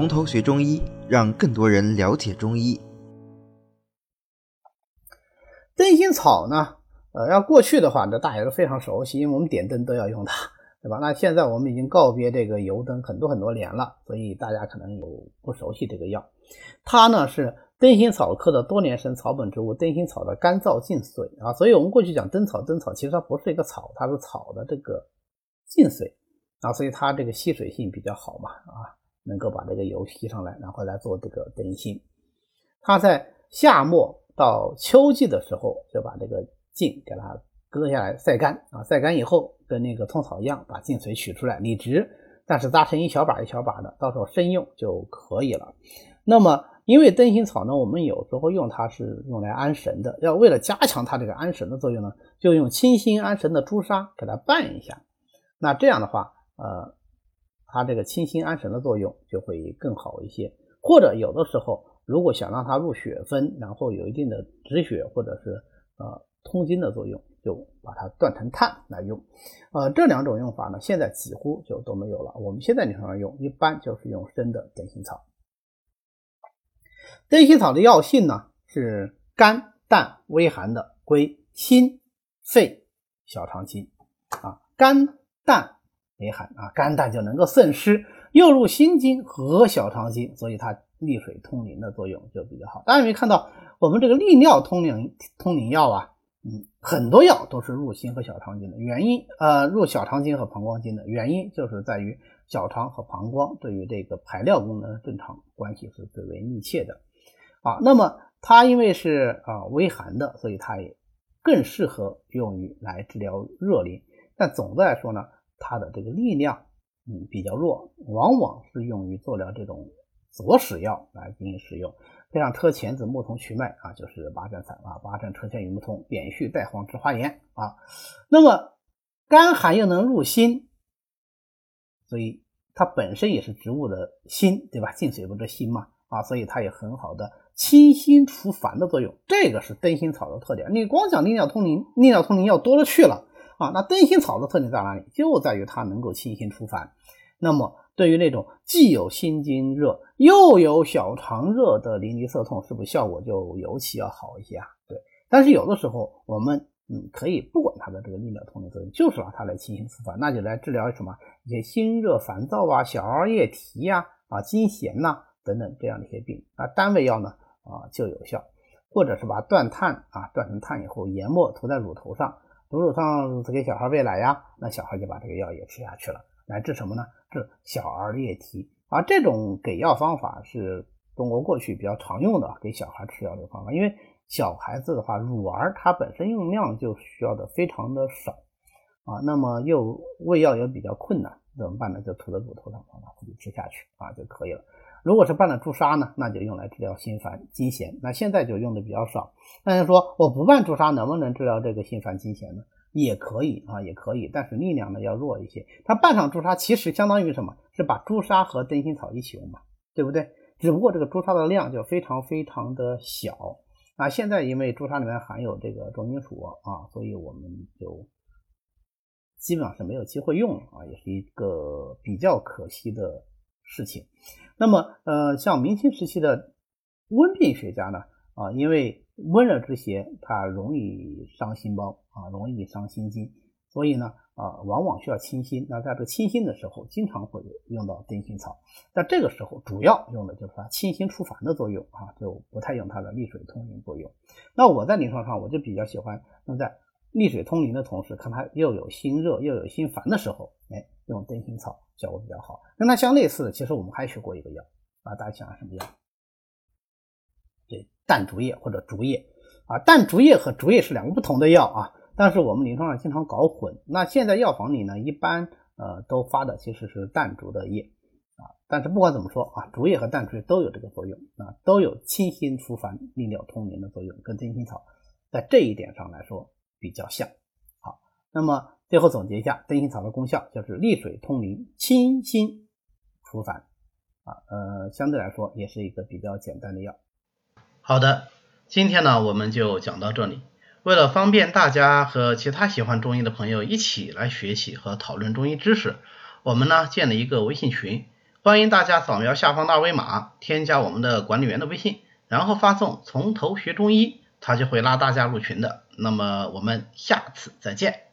从头学中医，让更多人了解中医。灯心草呢，呃，要过去的话，这大家都非常熟悉，因为我们点灯都要用它，对吧？那现在我们已经告别这个油灯很多很多年了，所以大家可能有不熟悉这个药。它呢是灯心草科的多年生草本植物，灯心草的干燥净髓啊。所以我们过去讲灯草，灯草其实它不是一个草，它是草的这个净髓啊，所以它这个吸水性比较好嘛啊。能够把这个油吸上来，然后来做这个灯芯。它在夏末到秋季的时候，就把这个茎给它割下来晒干啊，晒干以后跟那个通草一样，把茎髓取出来理直，但是扎成一小把一小把的，到时候生用就可以了。那么因为灯芯草呢，我们有时候用它是用来安神的，要为了加强它这个安神的作用呢，就用清心安神的朱砂给它拌一下。那这样的话，呃。它这个清心安神的作用就会更好一些，或者有的时候如果想让它入血分，然后有一定的止血或者是呃通经的作用，就把它断成炭来用。呃，这两种用法呢，现在几乎就都没有了。我们现在临床上用一般就是用生的灯心草。灯心草的药性呢是甘淡微寒的，归心肺小肠经啊，甘淡。微寒啊，肝胆就能够渗湿，又入心经和小肠经，所以它利水通淋的作用就比较好。大家有没有看到我们这个利尿通淋通淋药啊？嗯，很多药都是入心和小肠经的，原因呃入小肠经和膀胱经的原因就是在于小肠和膀胱对于这个排尿功能正常关系是最为密切的啊。那么它因为是啊微寒的，所以它也更适合用于来治疗热淋。但总的来说呢。它的这个力量，嗯，比较弱，往往是用于做了这种佐使药来进行使用，像车前子、木桐、瞿麦啊，就是八珍散啊，八珍车前与木桐、扁蓄、带黄、之花盐啊。那么甘寒又能入心，所以它本身也是植物的心，对吧？进水不是心嘛啊，所以它有很好的清心除烦的作用。这个是灯心草的特点。你光讲利尿通淋，利尿通淋药多了去了。啊，那灯心草的特点在哪里？就在于它能够清心除烦。那么，对于那种既有心经热又有小肠热的淋漓涩痛，是不是效果就尤其要好一些啊？对。但是有的时候，我们嗯可以不管它的这个利尿通淋作用，就是让它来清心除烦，那就来治疗什么一些心热烦躁啊、小儿夜啼呀、啊惊痫呐等等这样的一些病啊。单味药呢啊就有效，或者是把断炭啊断成炭以后，研末涂在乳头上。哺乳上给小孩喂奶呀，那小孩就把这个药也吃下去了，来治什么呢？治小儿夜啼。而这种给药方法是中国过去比较常用的给小孩吃药的方法，因为小孩子的话，乳儿它本身用量就需要的非常的少啊，那么又喂药也比较困难，怎么办呢？就涂在乳头上，把自己吃下去啊就可以了。如果是拌了朱砂呢，那就用来治疗心烦惊痫。那现在就用的比较少。那就说我不拌朱砂能不能治疗这个心烦惊痫呢？也可以啊，也可以，但是力量呢要弱一些。它拌上朱砂其实相当于什么？是把朱砂和灯心草一起用嘛，对不对？只不过这个朱砂的量就非常非常的小啊。现在因为朱砂里面含有这个重金属啊，所以我们就基本上是没有机会用了啊，也是一个比较可惜的事情。那么，呃，像明清时期的温病学家呢，啊，因为温热之邪，它容易伤心包啊，容易伤心经，所以呢，啊，往往需要清心。那在这清心的时候，经常会用到灯心草。在这个时候，主要用的就是它清心除烦的作用啊，就不太用它的利水通淋作用。那我在临床上，我就比较喜欢用在利水通淋的同时，看它又有心热又有心烦的时候，哎，用灯心草。效果比较好，跟它相类似的，其实我们还学过一个药啊，大家想想什么药？对，淡竹叶或者竹叶啊，淡竹叶和竹叶是两个不同的药啊，但是我们临床上经常搞混。那现在药房里呢，一般呃都发的其实是淡竹的叶啊，但是不管怎么说啊，竹叶和淡竹叶都有这个作用啊，都有清心除烦、利尿通淋的作用，跟灯心草在这一点上来说比较像。好，那么。最后总结一下，灯心草的功效就是利水通淋、清心除烦啊，呃，相对来说也是一个比较简单的药。好的，今天呢我们就讲到这里。为了方便大家和其他喜欢中医的朋友一起来学习和讨论中医知识，我们呢建了一个微信群，欢迎大家扫描下方的二维码，添加我们的管理员的微信，然后发送“从头学中医”，他就会拉大家入群的。那么我们下次再见。